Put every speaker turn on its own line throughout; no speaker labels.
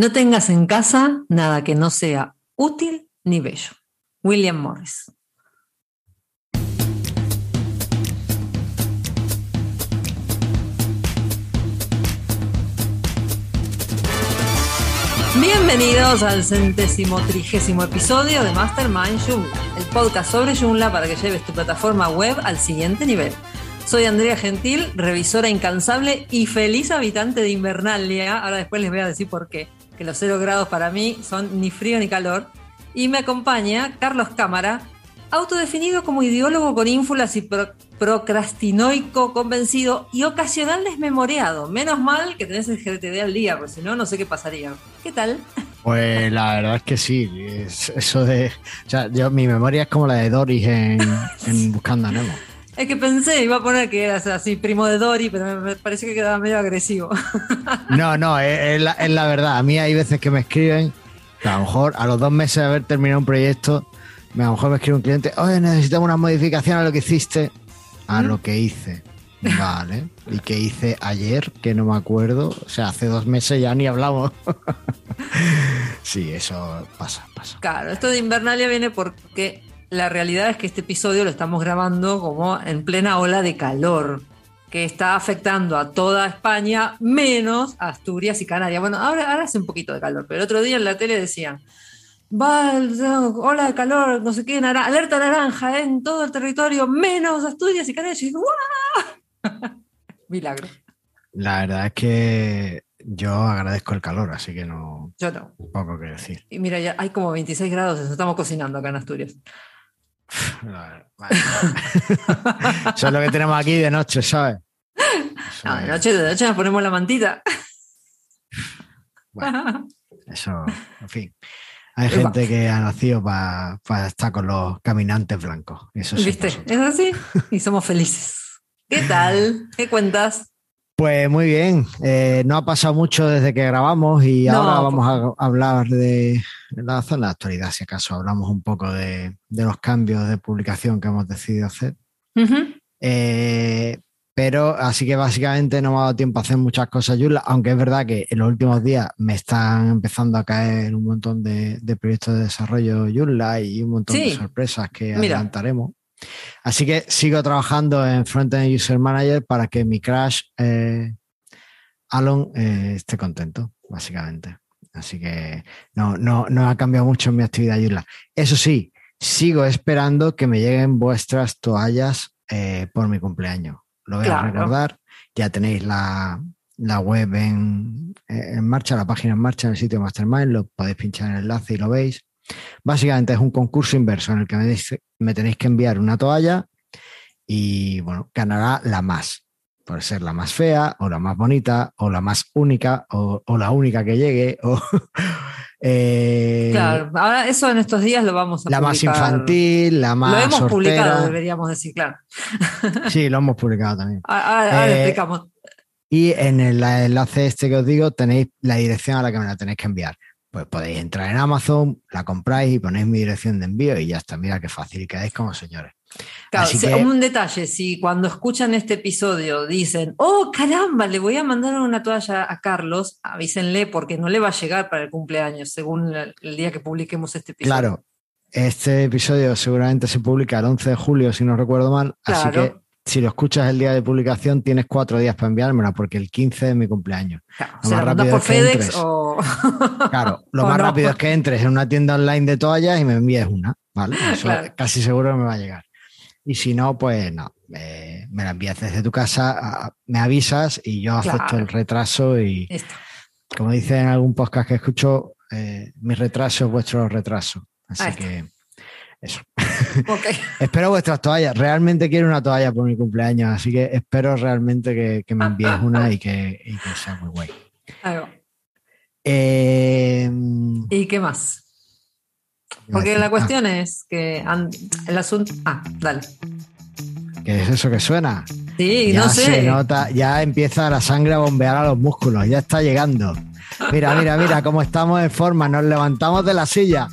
No tengas en casa nada que no sea útil ni bello. William Morris. Bienvenidos al centésimo trigésimo episodio de Mastermind Joomla, el podcast sobre Joomla para que lleves tu plataforma web al siguiente nivel. Soy Andrea Gentil, revisora incansable y feliz habitante de Invernalia. Ahora después les voy a decir por qué, que los cero grados para mí son ni frío ni calor. Y me acompaña Carlos Cámara, autodefinido como ideólogo con ínfulas y procrastinoico convencido y ocasional desmemoriado. Menos mal que tenés el GTD al día, porque si no, no sé qué pasaría. ¿Qué tal?
Pues la verdad es que sí. eso de. O sea, yo, mi memoria es como la de Doris en, en Buscando a Nemo.
Es que pensé, iba a poner que eras así, primo de Dory, pero me parece que quedaba medio agresivo.
No, no, es, la, es la verdad. A mí hay veces que me escriben, a lo mejor a los dos meses de haber terminado un proyecto, a lo mejor me escribe un cliente, oye, necesitamos una modificación a lo que hiciste, a lo que hice. Vale. ¿Y qué hice ayer? Que no me acuerdo. O sea, hace dos meses ya ni hablamos. sí, eso pasa, pasa.
Claro, esto de Invernalia viene porque la realidad es que este episodio lo estamos grabando como en plena ola de calor que está afectando a toda España, menos Asturias y Canarias. Bueno, ahora, ahora hace un poquito de calor, pero el otro día en la tele decían, va, ola de calor, no sé qué, alerta naranja en todo el territorio, menos Asturias y Canarias. Y Milagro.
La verdad es que yo agradezco el calor, así que no.
Yo no.
Poco que decir.
Y mira, ya hay como 26 grados, estamos cocinando acá en Asturias.
Eso es lo que tenemos aquí de noche, ¿sabes?
de noche, de noche nos ponemos la mantita.
Bueno, eso, en fin. Hay gente que ha nacido para estar con los caminantes blancos. Eso
¿Viste? Es así. Y somos felices. ¿Qué tal? ¿Qué cuentas?
Pues muy bien, eh, no ha pasado mucho desde que grabamos y ahora vamos a hablar de la zona de actualidad, si acaso hablamos un poco de, los cambios de publicación que hemos decidido hacer. Eh, pero así que básicamente no me ha dado tiempo a hacer muchas cosas, Yula, aunque es verdad que en los últimos días me están empezando a caer un montón de, proyectos de desarrollo Yula y un montón de sorpresas que adelantaremos. Así que sigo trabajando en Frontend User Manager para que mi crash eh, Alon eh, esté contento, básicamente. Así que no, no, no ha cambiado mucho en mi actividad Joomla. Eso sí, sigo esperando que me lleguen vuestras toallas eh, por mi cumpleaños. Lo voy a recordar. Ya tenéis la, web en, en, marcha, la página en marcha en el sitio Mastermind. Lo podéis pinchar en el enlace y lo veis. Básicamente es un concurso inverso en el que me, tenéis que enviar una toalla y bueno, ganará la más. Puede ser la más fea, o la más bonita, o la más única, o, la única que llegue. O,
eh, claro, ahora eso en estos días lo vamos a
La más infantil, la más.
Lo hemos publicado, deberíamos decir, claro.
Sí, lo hemos publicado también.
Ahora, eh, explicamos.
Y en el enlace este que os digo tenéis la dirección a la que me la tenéis que enviar pues podéis entrar en Amazon, la compráis y ponéis mi dirección de envío y ya está. Mira qué fácil, y quedáis como señores.
Claro, un detalle, si cuando escuchan este episodio dicen, oh caramba, le voy a mandar una toalla a Carlos, avísenle porque no le va a llegar para el cumpleaños, según el día que publiquemos este episodio.
Claro, este episodio seguramente se publica el 11 de julio, si no recuerdo mal, así que si lo escuchas el día de publicación, tienes cuatro días para enviármela, porque el 15 es mi cumpleaños.
Claro, lo más rápido es que entres,
Claro, lo más rápido es que entres en una tienda online de toallas y me envíes una, ¿vale? Eso casi seguro que me va a llegar. Y si no, pues no, me la envías desde tu casa, me avisas y yo acepto el retraso y, como dice en algún podcast que escucho, eh, mi retraso es vuestro retraso. Así que... Eso. espero vuestras toallas. Realmente quiero una toalla por mi cumpleaños, así que espero realmente que, me envíes una y que, sea muy guay.
Eh, ¿Y qué más? Porque la cuestión es que el asunto. Ah, dale.
¿Qué es eso que suena?
Sí, no sé.
Se nota, ya empieza la sangre a bombear a los músculos, ya está llegando. Mira, mira, mira cómo estamos en forma, nos levantamos de la silla.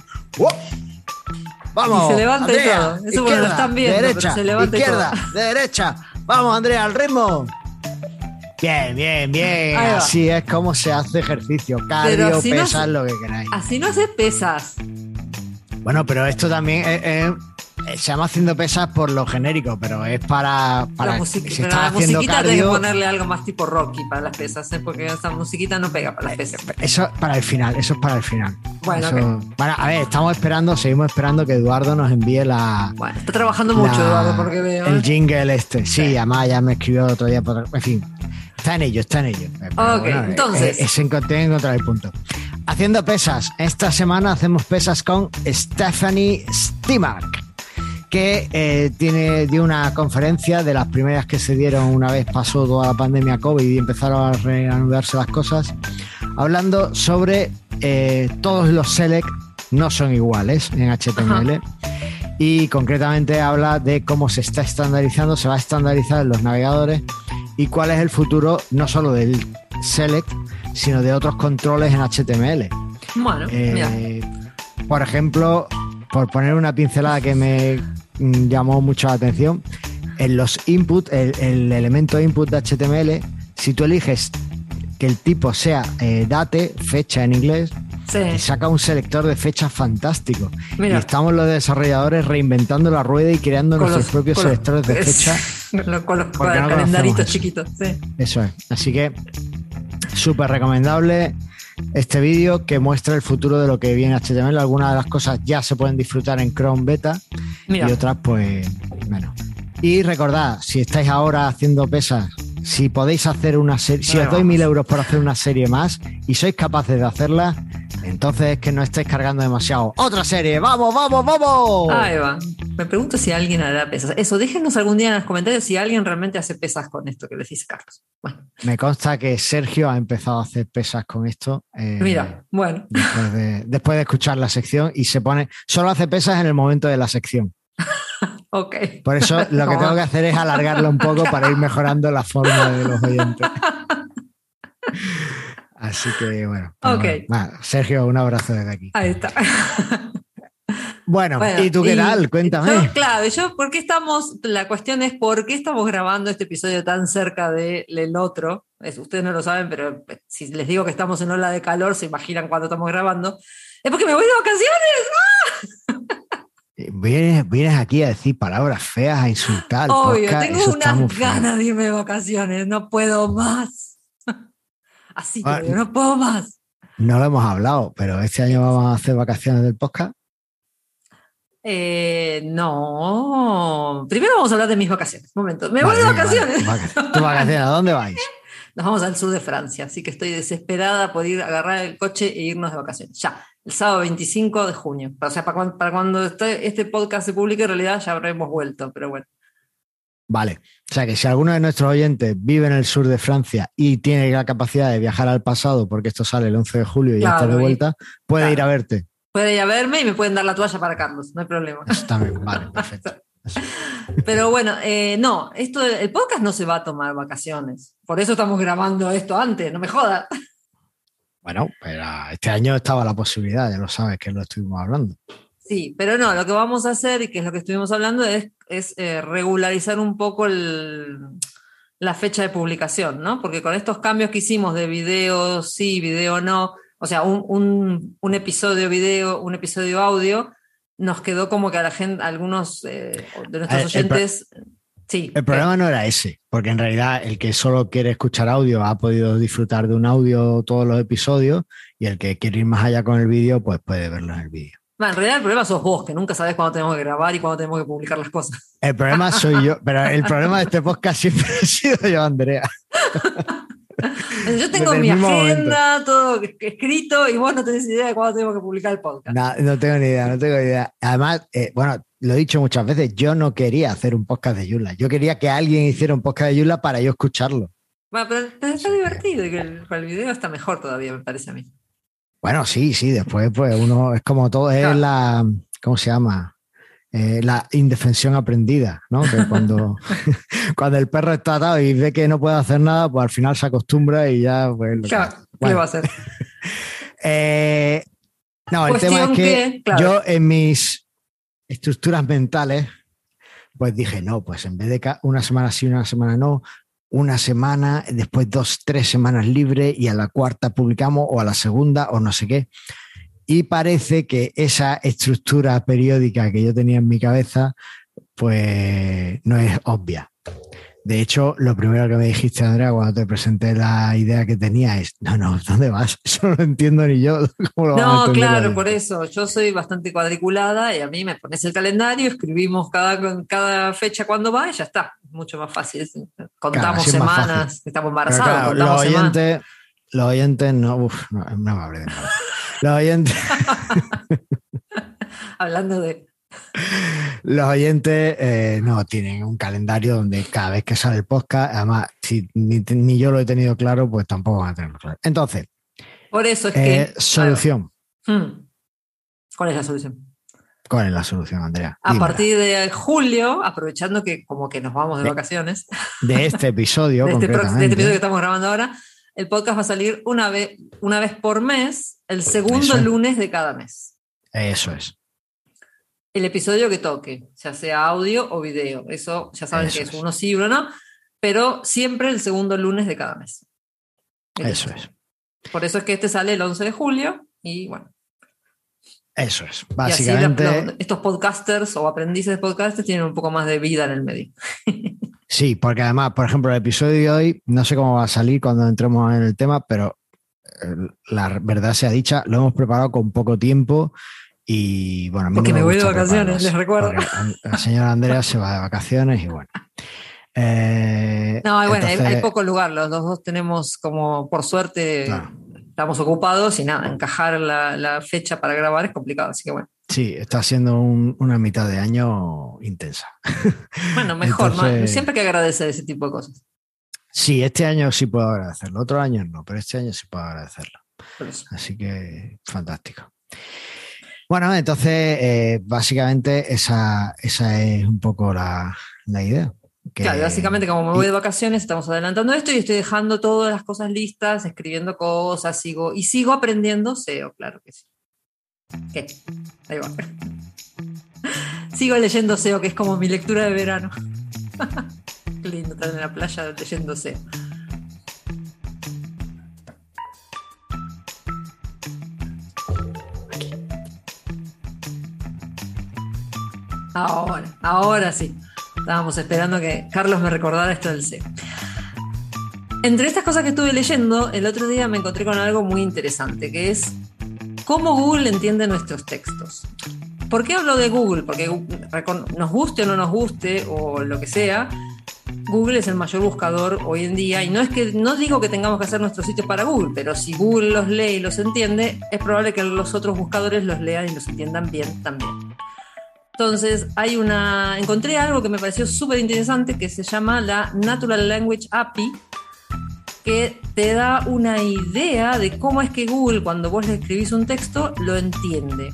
Vamos.
Y se levanta todo. Eso izquierda, lo están viendo,
derecha,
se levanta
izquierda, derecha. Vamos, Andrea, al ritmo. Bien, bien, bien. Así es como se hace ejercicio. Cardio, pesas, lo que queráis.
Así no se pesas.
Bueno, pero esto también es, se llama haciendo pesas por lo genérico, pero es para. para
la, si la musiquita cardio, que ponerle algo más tipo Rocky para las pesas, ¿eh? porque esa musiquita no pega para las pesas.
Eso para el final, eso es para el final.
Bueno,
a ver, estamos esperando, seguimos esperando que Eduardo nos envíe la.
Bueno, está trabajando mucho, Eduardo, porque veo.
El ¿eh? jingle este. Sí, además ya me escribió otro día. Por, en fin, está en ello, está en ello.
ok, entonces.
Es, es, encontrar el punto. Haciendo pesas. Esta semana hacemos pesas con Stephanie Stimack que eh, tiene, dio una conferencia de las primeras que se dieron una vez pasó toda la pandemia COVID y empezaron a reanudarse las cosas, hablando sobre eh, todos los select no son iguales en HTML. Y concretamente habla de cómo se está estandarizando, se va a estandarizar en los navegadores y cuál es el futuro no solo del select, sino de otros controles en HTML.
Bueno,
eh, por ejemplo, por poner una pincelada que me llamó mucho la atención, en los input, el, elemento input de HTML, si tú eliges que el tipo sea eh, date, fecha en inglés, saca un selector de fechas fantástico. Y estamos los desarrolladores reinventando la rueda y creando nuestros propios selectores de fecha.
con los, calendaritos chiquitos.
Eso es. Así que súper recomendable este vídeo que muestra el futuro de lo que viene HTML. Algunas de las cosas ya se pueden disfrutar en Chrome Beta y otras, pues, menos. Y recordad, si estáis ahora haciendo pesas, si podéis hacer una serie, si os doy mil euros por hacer una serie más y sois capaces de hacerla, entonces es que no estáis cargando demasiado. ¡Otra serie! ¡Vamos, vamos, vamos!
Ahí va. Me pregunto si alguien hará pesas. Eso, déjenos algún día en los comentarios si alguien realmente hace pesas con esto que les dice Carlos. Bueno.
Me consta que Sergio ha empezado a hacer pesas con esto.
Eh, Mira, bueno.
Después de, escuchar la sección y se pone. Solo hace pesas en el momento de la sección.
ok.
Por eso lo que tengo que hacer es alargarlo un poco para ir mejorando la forma de los oyentes. Así que bueno. Sergio, un abrazo desde aquí.
Ahí está.
Bueno, ¿y tú qué tal? Cuéntame.
claro, yo, ¿por qué estamos? La cuestión es por qué estamos grabando este episodio tan cerca del otro. Es, ustedes no lo saben, pero eh, si les digo que estamos en ola de calor, se imaginan cuando estamos grabando. Es porque me voy de vacaciones. ¡Ah!
Eh, vienes, aquí a decir palabras feas, a insultar.
Obvio, tengo unas ganas de irme de vacaciones, no puedo más. Así que no puedo más.
No lo hemos hablado, pero este año vamos a hacer vacaciones del podcast.
Eh, no. Primero vamos a hablar de mis vacaciones. Un momento. Me voy de vacaciones.
¿Tu vacaciones? ¿A dónde vais?
Nos vamos al sur de Francia, así que estoy desesperada por ir a agarrar el coche e irnos de vacaciones. Ya, el sábado 25 de junio. O sea, para cuando, para cuando este, este podcast se publique, en realidad ya habremos vuelto, pero bueno.
Vale. O sea que si alguno de nuestros oyentes vive en el sur de Francia y tiene la capacidad de viajar al pasado, porque esto sale el 11 de julio y ya está de vuelta, puede ir a verte.
Puede ir a verme y me pueden dar la toalla para Carlos, no hay problema.
Está bien, vale, perfecto.
Pero bueno, eh, no, esto, el podcast no se va a tomar vacaciones. Por eso estamos grabando esto antes, no me jodas.
Bueno, pero este año estaba la posibilidad, ya lo sabes que lo estuvimos hablando.
Sí, pero no, lo que vamos a hacer, y que es lo que estuvimos hablando, es, es eh, regularizar un poco la fecha de publicación, ¿no? Porque con estos cambios que hicimos de video sí, video no, o sea, un, episodio video, un episodio audio, nos quedó como que a la gente, algunos eh, de nuestros oyentes... sí,
el problema no era ese, porque en realidad el que solo quiere escuchar audio ha podido disfrutar de un audio todos los episodios y el que quiere ir más allá con el vídeo, pues puede verlo en el vídeo
en realidad el problema sos vos, que nunca sabes cuándo tenemos que grabar y cuándo tenemos que publicar las cosas.
El problema soy yo, pero el problema de este podcast siempre ha sido yo, Andrea.
Yo tengo mi agenda, todo escrito, y vos no tenés idea de cuándo tenemos que publicar el podcast.
No, no tengo ni idea, no tengo ni idea. Además, eh, bueno, lo he dicho muchas veces, yo no quería hacer un podcast de Yula. Yo quería que alguien hiciera un podcast de Yula para yo escucharlo.
Bueno, pero, está divertido y que el, el video está mejor todavía, me parece a mí.
Bueno, sí, sí, después pues uno es como todo, es la, ¿cómo se llama? Eh, la indefensión aprendida, ¿no? Que cuando, cuando el perro está atado y ve que no puede hacer nada, pues al final se acostumbra y ya, pues...
Claro, ¿qué va a hacer?
Eh, no, el tema es que, yo en mis estructuras mentales, pues dije, no, pues en vez de una semana sí, una semana no, una semana, después dos, tres semanas libre y a la cuarta publicamos o a la segunda o no sé qué. Y parece que esa estructura periódica que yo tenía en mi cabeza, pues no es obvia. De hecho, lo primero que me dijiste, Andrea, cuando te presenté la idea que tenía es, no, no, ¿dónde vas? Eso no lo entiendo ni yo.
no, claro, por eso. Yo soy bastante cuadriculada y a mí me pones el calendario, escribimos cada, cada fecha cuando va y ya está. Mucho más fácil. Contamos semanas, estamos embarazados.
los, oyentes, los oyentes no, uf, no, no me hablé de nada. Los oyentes.
Hablando de
los oyentes eh, no tienen un calendario donde cada vez que sale el podcast, además, si ni, yo lo he tenido claro, pues tampoco van a tenerlo claro. Entonces,
por eso es que.
Eh, solución. Hmm.
¿Cuál es la solución?
¿Cuál es la solución, Andrea?
A partir de julio, aprovechando que como que nos vamos de, vacaciones.
De este episodio.
de, este, de, este, episodio que estamos grabando ahora, el podcast va a salir una vez, una vez por mes, el segundo lunes de cada mes.
Eso es
el episodio que toque, ya sea audio o video. Eso ya saben que es, uno sí, uno no, pero siempre el segundo lunes de cada mes.
Eso es.
Por eso es que este sale el 11 de julio y bueno.
Eso es, básicamente.
estos podcasters o aprendices de podcasters tienen un poco más de vida en el medio.
Sí, porque además, por ejemplo, el episodio de hoy, no sé cómo va a salir cuando entremos en el tema, pero eh, la verdad sea dicha, lo hemos preparado con poco tiempo y bueno,
Porque me, voy de vacaciones, les recuerdo.
La señora Andrea se va de vacaciones y bueno.
Eh, no, bueno, hay, poco lugar. Los dos tenemos como, por suerte, estamos ocupados y nada, encajar la, fecha para grabar es complicado, así que bueno.
Sí, está siendo una mitad de año intensa.
Bueno, mejor, siempre hay que agradecer ese tipo de cosas.
Sí, este año sí puedo agradecerlo, otro año no, pero este año sí puedo agradecerlo. Así que fantástico. Bueno, entonces, eh, básicamente esa, esa es un poco la, idea.
claro, básicamente como me voy de vacaciones, estamos adelantando esto y estoy dejando todas las cosas listas, escribiendo cosas, sigo y sigo aprendiendo SEO, claro que sí. ¿Qué? Ahí va. sigo leyendo SEO, que es como mi lectura de verano. Qué lindo estar en la playa leyendo SEO. Ahora, ahora sí. Estábamos esperando que Carlos me recordara esto del C. Entre estas cosas que estuve leyendo, el otro día me encontré con algo muy interesante, que es cómo Google entiende nuestros textos. ¿Por qué hablo de Google? Porque nos guste o no nos guste, o lo que sea, Google es el mayor buscador hoy en día y no es que no digo que tengamos que hacer nuestros sitios para Google, pero si Google los lee y los entiende, es probable que los otros buscadores los lean y los entiendan bien también. Entonces, hay una. Encontré algo que me pareció súper interesante que se llama la Natural Language API, que te da una idea de cómo es que Google, cuando vos le escribís un texto, lo entiende.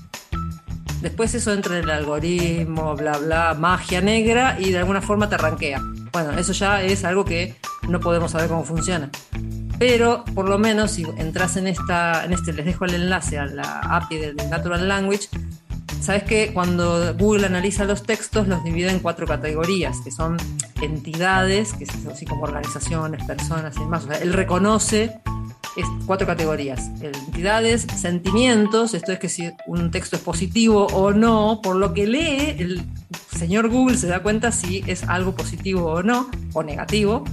Después eso entra en el algoritmo, bla, bla, magia negra y de alguna forma te arranquea. Bueno, eso ya es algo que no podemos saber cómo funciona. Pero por lo menos si entras en esta, en este, les dejo el enlace a la API del Natural Language, Sabes que cuando Google analiza los textos los divide en cuatro categorías, que son entidades, que son así como organizaciones, personas y demás. O él reconoce cuatro categorías. Entidades, sentimientos, esto es que si un texto es positivo o no, por lo que lee, el señor Google se da cuenta si es algo positivo o no, o negativo,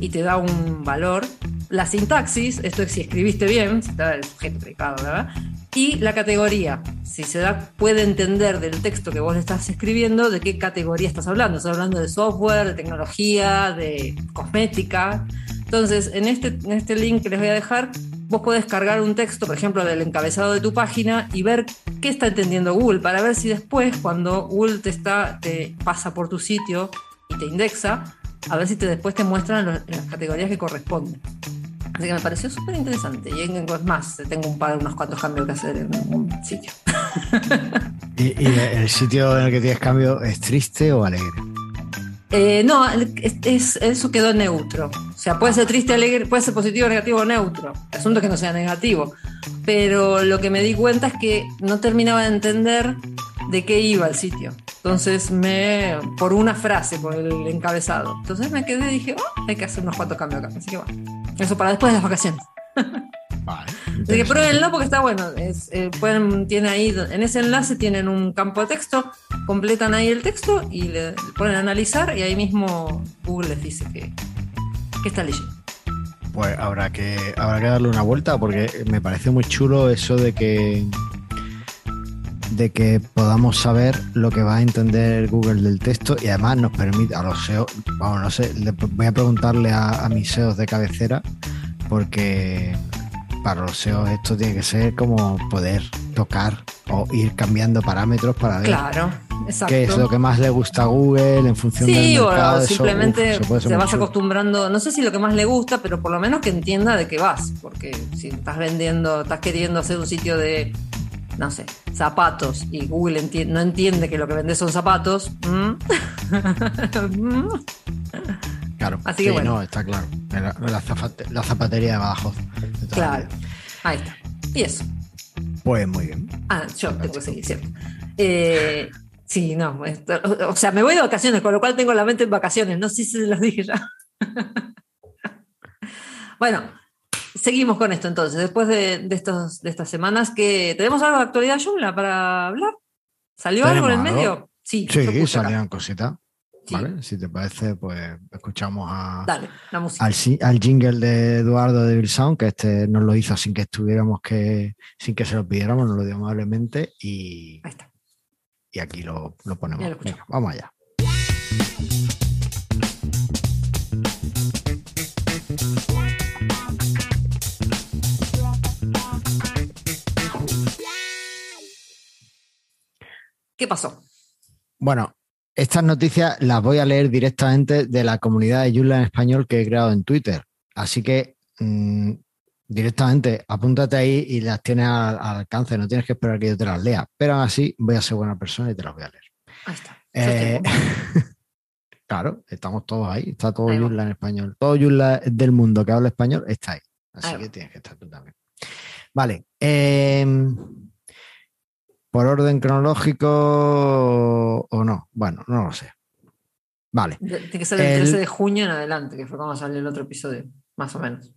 y te da un valor. La sintaxis, esto es si escribiste bien, si está el sujeto predicado, ¿verdad? Y la categoría. Si se da, puede entender del texto que vos estás escribiendo de qué categoría estás hablando. Estás hablando de software, de tecnología, de cosmética. Entonces, en este, en este link que les voy a dejar, vos podés cargar un texto, por ejemplo, del encabezado de tu página y ver qué está entendiendo Google para ver si después, cuando Google te, está, te pasa por tu sitio y te indexa, a ver si te, después te muestran las categorías que corresponden. Así que me pareció súper interesante. Y es más, tengo un par, unos cuantos cambios que hacer en un sitio.
¿Y, el sitio en el que tienes cambio es triste o alegre?
Eh, no, es, eso quedó neutro. O sea, puede ser triste, alegre, puede ser positivo, negativo o neutro. El asunto es que no sea negativo. Pero lo que me di cuenta es que no terminaba de entender de qué iba el sitio. Entonces me, por una frase, por el encabezado. Entonces me quedé y dije, oh, hay que hacer unos cuantos cambios acá. Así que bueno, eso para después de las vacaciones. Vale. Así que pruébenlo porque está bueno. Eh, pueden, tiene ahí, en ese enlace tienen un campo de texto, completan ahí el texto y le, ponen a analizar y ahí mismo Google les dice que, que está leyendo.
Pues habrá que, habrá que darle una vuelta porque me parece muy chulo eso de que de que podamos saber lo que va a entender Google del texto y además nos permite a los SEO, vamos, no sé, voy a preguntarle a, a mis SEOs de cabecera porque para los SEO esto tiene que ser como poder tocar o ir cambiando parámetros para ver
claro,
qué es lo que más le gusta a Google en función
sí, del mercado. simplemente se, vas acostumbrando, no sé si lo que más le gusta, pero por lo menos que entienda de qué vas, porque si estás vendiendo, estás queriendo hacer un sitio de, no sé, zapatos y Google no entiende que lo que vendes son zapatos.
Claro. Así que bueno. está claro. La, zapatería de abajo.
claro. Ahí está. Y eso.
Pues muy bien.
Ah, yo tengo que seguir, ¿cierto? Eh, sí, no. o sea, me voy de vacaciones, con lo cual tengo la mente en vacaciones. No sé si se los dije ya. bueno, seguimos con esto entonces. Después de, estos, de estas semanas, que ¿tenemos algo de actualidad, Yula, para hablar? ¿Salió algo en el medio?
Sí, sí salían cositas. Si te parece, pues escuchamos a, Al, jingle de Eduardo de Sound, que este nos lo hizo sin que estuviéramos que, sin que se lo pidiéramos, nos lo dio amablemente y, y aquí lo, ponemos. vamos allá.
¿Qué pasó?
Bueno, estas noticias las voy a leer directamente de la comunidad de Joomla en español que he creado en Twitter. Así que mm, directamente apúntate ahí y las tienes al, alcance. No tienes que esperar que yo te las lea. Pero aún así voy a ser buena persona y te las voy a leer.
Ahí está.
Eh, claro, estamos todos ahí. Está todo Joomla en español. Todo Joomla del mundo que habla español está ahí. Así que tienes que estar tú también. Vale. Eh, ¿Por orden cronológico o no? Bueno, no lo sé. Vale.
Tiene que ser el 13 de junio en adelante, que fue cuando salió el otro episodio, más o menos.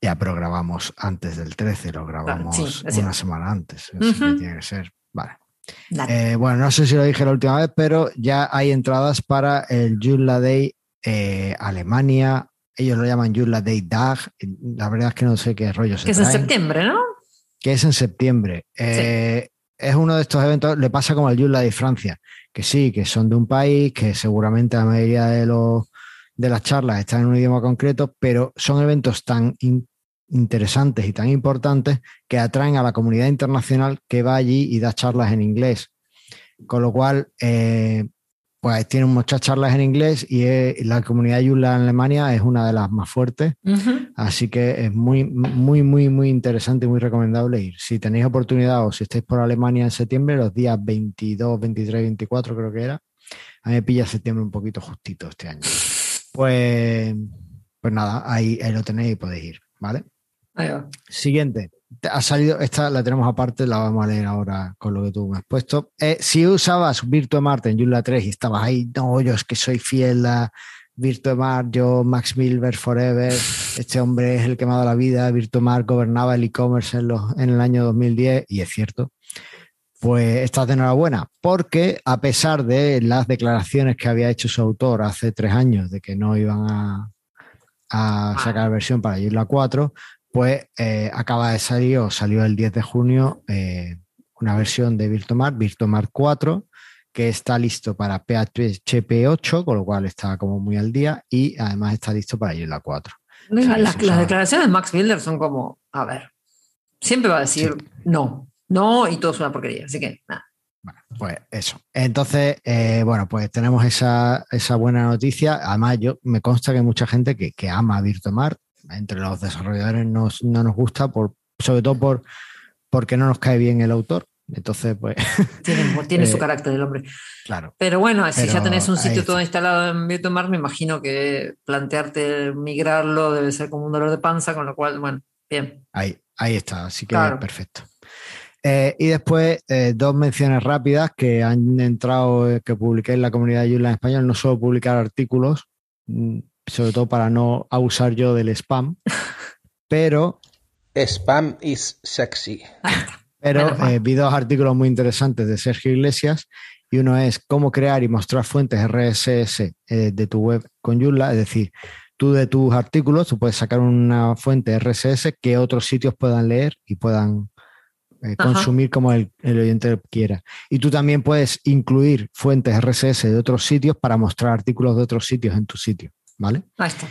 Ya, pero grabamos antes del 13, lo grabamos una semana antes. tiene que ser. Vale. Eh, bueno, no sé si lo dije la última vez, pero ya hay entradas para el Joomla Day eh, Alemania. Ellos lo llaman Joomla Day Dag. La verdad es que no sé qué rollo se
Que es en septiembre, ¿no?
Que es en septiembre. Eh, es uno de estos eventos, le pasa como al Joomla de Francia, que sí, que son de un país, que seguramente la mayoría de, los, de las charlas están en un idioma concreto, pero son eventos tan interesantes y tan importantes que atraen a la comunidad internacional que va allí y da charlas en inglés. Con lo cual, eh, pues tienen muchas charlas en inglés y la comunidad Joomla en Alemania es una de las más fuertes. Así que es muy, muy, muy, muy interesante y muy recomendable ir. Si tenéis oportunidad o si estáis por Alemania en septiembre, los días 22, 23, 24 creo que era. A mí me pilla septiembre un poquito justito este año. Pues, pues nada, ahí, ahí lo tenéis y podéis ir, ¿vale? Siguiente ha salido, esta la tenemos aparte, la vamos a leer ahora con lo que tú me has puesto. Eh, si usabas Mart en Joomla 3 y estabas ahí, no, yo es que soy fiel a Mart, yo Max Milver Forever, este hombre es el que me ha dado la vida, Mart gobernaba el e-commerce en, en el año 2010 y es cierto. Pues estás de enhorabuena, porque a pesar de las declaraciones que había hecho su autor hace tres años de que no iban a, a sacar versión para Joomla 4, pues eh, acaba de salir o salió el 10 de junio eh, una versión de Virtomar, Virtomar 4, que está listo para PHP 8, con lo cual está como muy al día y además está listo para la 4.
las, declaraciones de Max Builder son como, a ver, siempre va a decir no, no y todo es una porquería, así que nada.
Bueno, pues eso. Entonces, eh, bueno, pues tenemos esa, buena noticia. Además, yo me consta que hay mucha gente que, que ama Virtomar entre los desarrolladores no nos gusta, por, sobre todo por, porque no nos cae bien el autor. Entonces, pues.
Tiene, su eh, carácter el hombre.
Claro.
Pero bueno, si ya tenés un sitio todo instalado en Virtuemar, me imagino que plantearte migrarlo debe ser como un dolor de panza, con lo cual, bueno, bien.
Ahí, ahí está, así que perfecto. Eh, y después, eh, dos menciones rápidas que han entrado, que publiqué en la comunidad de Joomla en español. No suelo publicar artículos, mm, sobre todo para no abusar yo del spam, pero...
Spam is sexy.
Pero vi dos artículos muy interesantes de Sergio Iglesias y uno es cómo crear y mostrar fuentes RSS de tu web con Joomla, es decir, tú de tus artículos, tú puedes sacar una fuente RSS que otros sitios puedan leer y puedan eh, consumir como el, oyente quiera. Y tú también puedes incluir fuentes RSS de otros sitios para mostrar artículos de otros sitios en tu sitio, ¿vale?
Ahí está.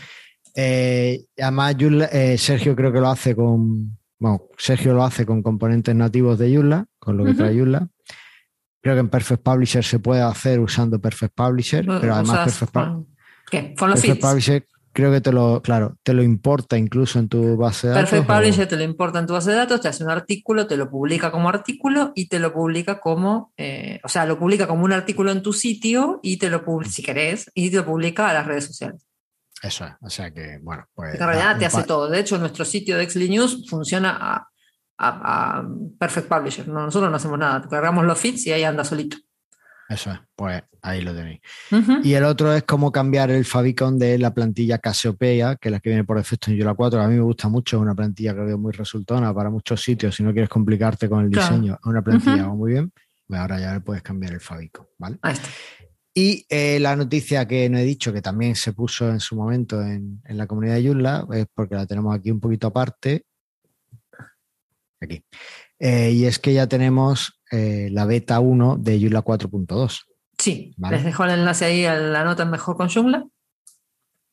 Eh, además, eh, Sergio creo que lo hace con, bueno, Sergio lo hace con componentes nativos de Joomla, con lo que trae Joomla. Creo que en Perfect Publisher se puede hacer usando Perfect Publisher, pero además Perfect,
¿Qué? Perfect
Publisher creo que te lo, claro, te lo importa incluso en tu base de datos.
Perfect Publisher te lo importa en tu base de datos, te hace un artículo, te lo publica como artículo y te lo publica como, eh, o sea, lo publica como un artículo en tu sitio y te lo publica, si querés, y te lo publica a las redes sociales.
Eso es, o sea que, bueno, pues.
En realidad te hace todo. De hecho, nuestro sitio de Exli News funciona a, Perfect Publisher. nosotros no hacemos nada, cargamos los feeds y ahí anda solito.
Eso es, pues ahí lo tenéis. Y el otro es cómo cambiar el favicon de la plantilla Cassiopeia, que es la que viene por defecto en Joomla 4. A mí me gusta mucho, es una plantilla que veo muy resultona para muchos sitios. Si no quieres complicarte con el diseño, es una plantilla muy bien. Pues ahora ya le puedes cambiar el favicon, ¿vale? Y eh, la noticia que no he dicho, que también se puso en su momento en, la comunidad de Joomla, es porque la tenemos aquí un poquito aparte. Aquí. Eh, y es que ya tenemos eh, la beta 1 de Joomla 4.2.
Sí, les dejo el enlace ahí a la nota mejor con Joomla.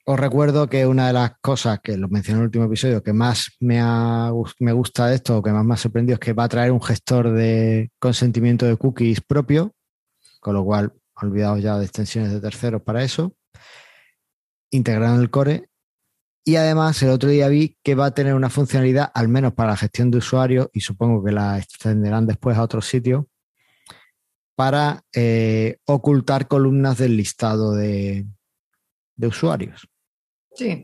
Os recuerdo que una de las cosas que lo mencioné en el último episodio que más me, me gusta de esto, o que más me ha sorprendido, es que va a traer un gestor de consentimiento de cookies propio, con lo cual olvidaos ya de extensiones de terceros para eso, integrado en el core y además, el otro día vi que va a tener una funcionalidad, al menos para la gestión de usuarios, y supongo que la extenderán después a otros sitios, para eh, ocultar columnas del listado de, usuarios.
Sí.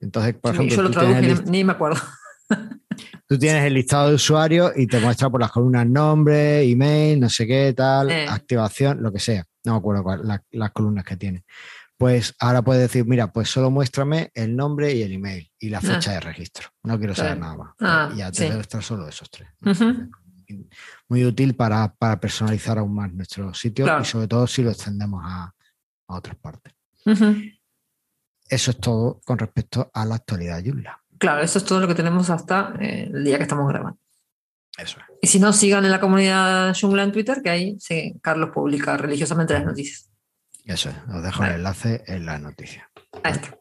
Entonces, por ejemplo.
Yo lo traduje, ni, me acuerdo.
Tú tienes el listado de usuarios y te muestra por las columnas nombre, email, no sé qué, tal, eh. activación, lo que sea. No me acuerdo cuál, las columnas que tiene pues ahora puedes decir, mira, pues solo muéstrame el nombre y el email y la fecha ah. de registro. No quiero saber nada más. Ah, ya te debe estar solo esos tres. Muy útil para, personalizar aún más nuestro sitio y sobre todo si lo extendemos a, otras partes. Eso es todo con respecto a la actualidad Joomla.
Claro, eso es todo lo que tenemos hasta eh, el día que estamos grabando.
Eso es.
Y si no, sigan en la comunidad Joomla en Twitter, que ahí Carlos publica religiosamente las noticias.
Eso es, os dejo el enlace en la noticia.
Ahí está.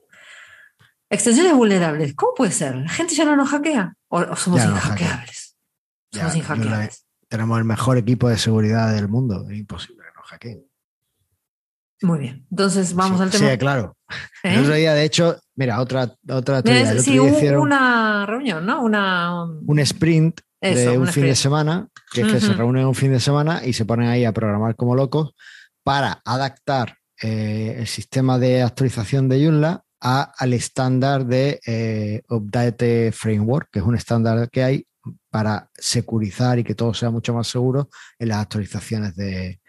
Extensiones vulnerables. ¿Cómo puede ser? ¿La gente ya no nos hackea? ¿O, somos inhackeables? Somos inhackeables.
Tenemos el mejor equipo de seguridad del mundo. Es imposible que nos hackeen.
Muy bien. Entonces vamos al tema.
Sí, claro. El otro día, de hecho, mira, otra, otra teoría.
sí, hubo una reunión, ¿no? Una,
un sprint de un fin de semana, que es que se reúnen un fin de semana y se ponen ahí a programar como locos para adaptar eh, el sistema de actualización de Joomla al estándar de eh, Update Framework, que es un estándar que hay para securizar y que todo sea mucho más seguro en las actualizaciones de,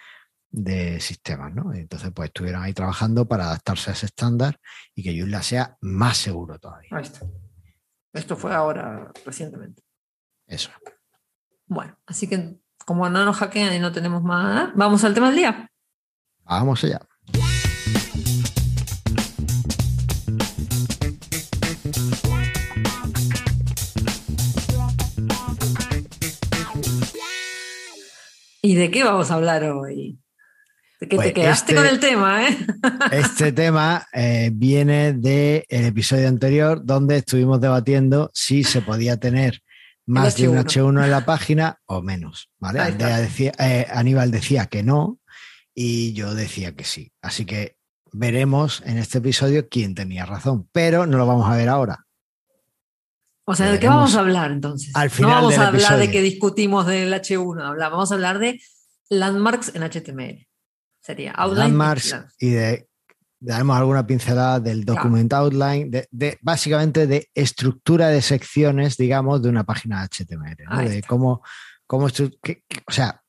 sistemas. Entonces, pues estuvieron ahí trabajando para adaptarse a ese estándar y que Joomla sea más seguro todavía.
Esto fue ahora, recientemente.
Eso.
Bueno, así que como no nos hackean y no tenemos más, vamos al tema del día.
Vamos allá.
¿Y de qué vamos a hablar hoy? ¿De qué te pues quedaste este con el tema? ¿eh?
Este tema eh, viene del episodio anterior donde estuvimos debatiendo si se podía tener más de un H1 en la página o menos. ¿vale? Decía, eh, Aníbal decía que no, y yo decía que sí. Así que veremos en este episodio quién tenía razón, pero no lo vamos a ver ahora.
O sea, ¿de qué vamos a hablar entonces?
Al final
no vamos a hablar de que discutimos del H1, vamos a hablar de landmarks en HTML. Sería outline.
Landmarks y de daremos alguna pincelada del document outline, de, básicamente de estructura de secciones, digamos, de una página HTML, de cómo cómo esto, o sea,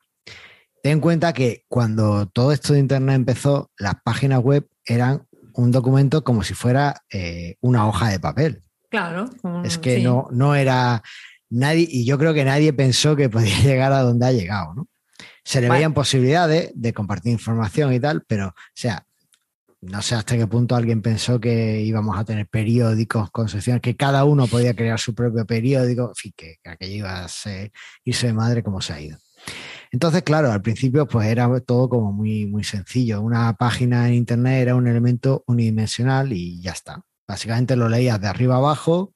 ten en cuenta que cuando todo esto de Internet empezó, las páginas web eran un documento como si fuera eh, una hoja de papel.
Claro.
es que no, no era nadie, y yo creo que nadie pensó que podía llegar a donde ha llegado, ¿no? Se le veían posibilidades de compartir información y tal, pero, o sea, no sé hasta qué punto alguien pensó que íbamos a tener periódicos con secciones, que cada uno podía crear su propio periódico, en fin, que, aquello iba a irse de madre como se ha ido. Entonces, claro, al principio pues era todo como muy, muy sencillo. Una página en internet era un elemento unidimensional y ya está. Básicamente lo leías de arriba abajo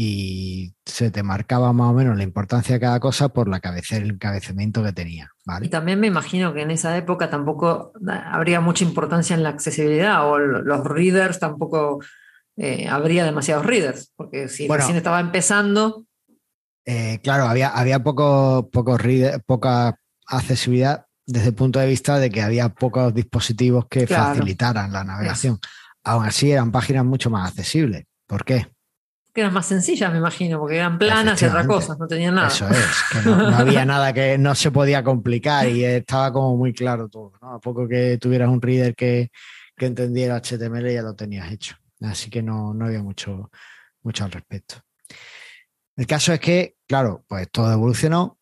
y se te marcaba más o menos la importancia de cada cosa por la cabecera, el encabezamiento que tenía.
Y también me imagino que en esa época tampoco habría mucha importancia en la accesibilidad o los readers tampoco eh, habría demasiados readers, porque si recién estaba empezando.
Eh, claro, había, había poco, poco reader, poca accesibilidad desde el punto de vista de que había pocos dispositivos que facilitaran la navegación. Aún así eran páginas mucho más accesibles. ¿Por qué?
Que eran más sencillas, me imagino, porque eran planas y otras cosas, no tenían nada.
Eso es, que no, había nada que no se podía complicar y estaba como muy claro todo. A poco que tuvieras un reader que, entendiera HTML ya lo tenías hecho. Así que no, había mucho, mucho al respecto. El caso es que, claro, pues todo evolucionó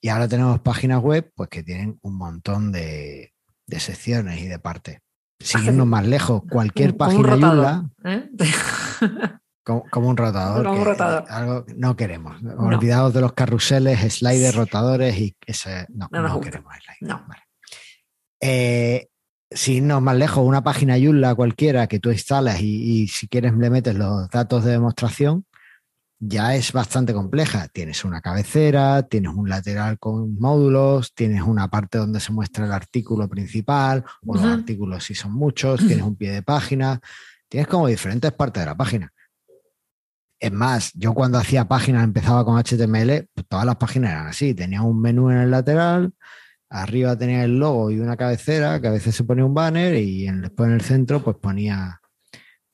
y ahora tenemos páginas web pues que tienen un montón de, secciones y de partes. Siguiendo más lejos, cualquier página Joomla, ¿eh? Como, un rotador.
Como un rotador.
Algo no queremos. Olvidados de los carruseles, sliders, rotadores y ese. No, no, queremos sliders. Vale. Eh, si no más lejos, una página Joomla cualquiera que tú instalas y, si quieres le metes los datos de demostración, ya es bastante compleja. Tienes una cabecera, tienes un lateral con módulos, tienes una parte donde se muestra el artículo principal, o los artículos si son muchos, tienes un pie de página, tienes como diferentes partes de la página. Es más, yo cuando hacía páginas empezaba con HTML, pues todas las páginas eran así. Tenía un menú en el lateral, arriba tenía el logo y una cabecera, que a veces se ponía un banner y después en el centro pues ponía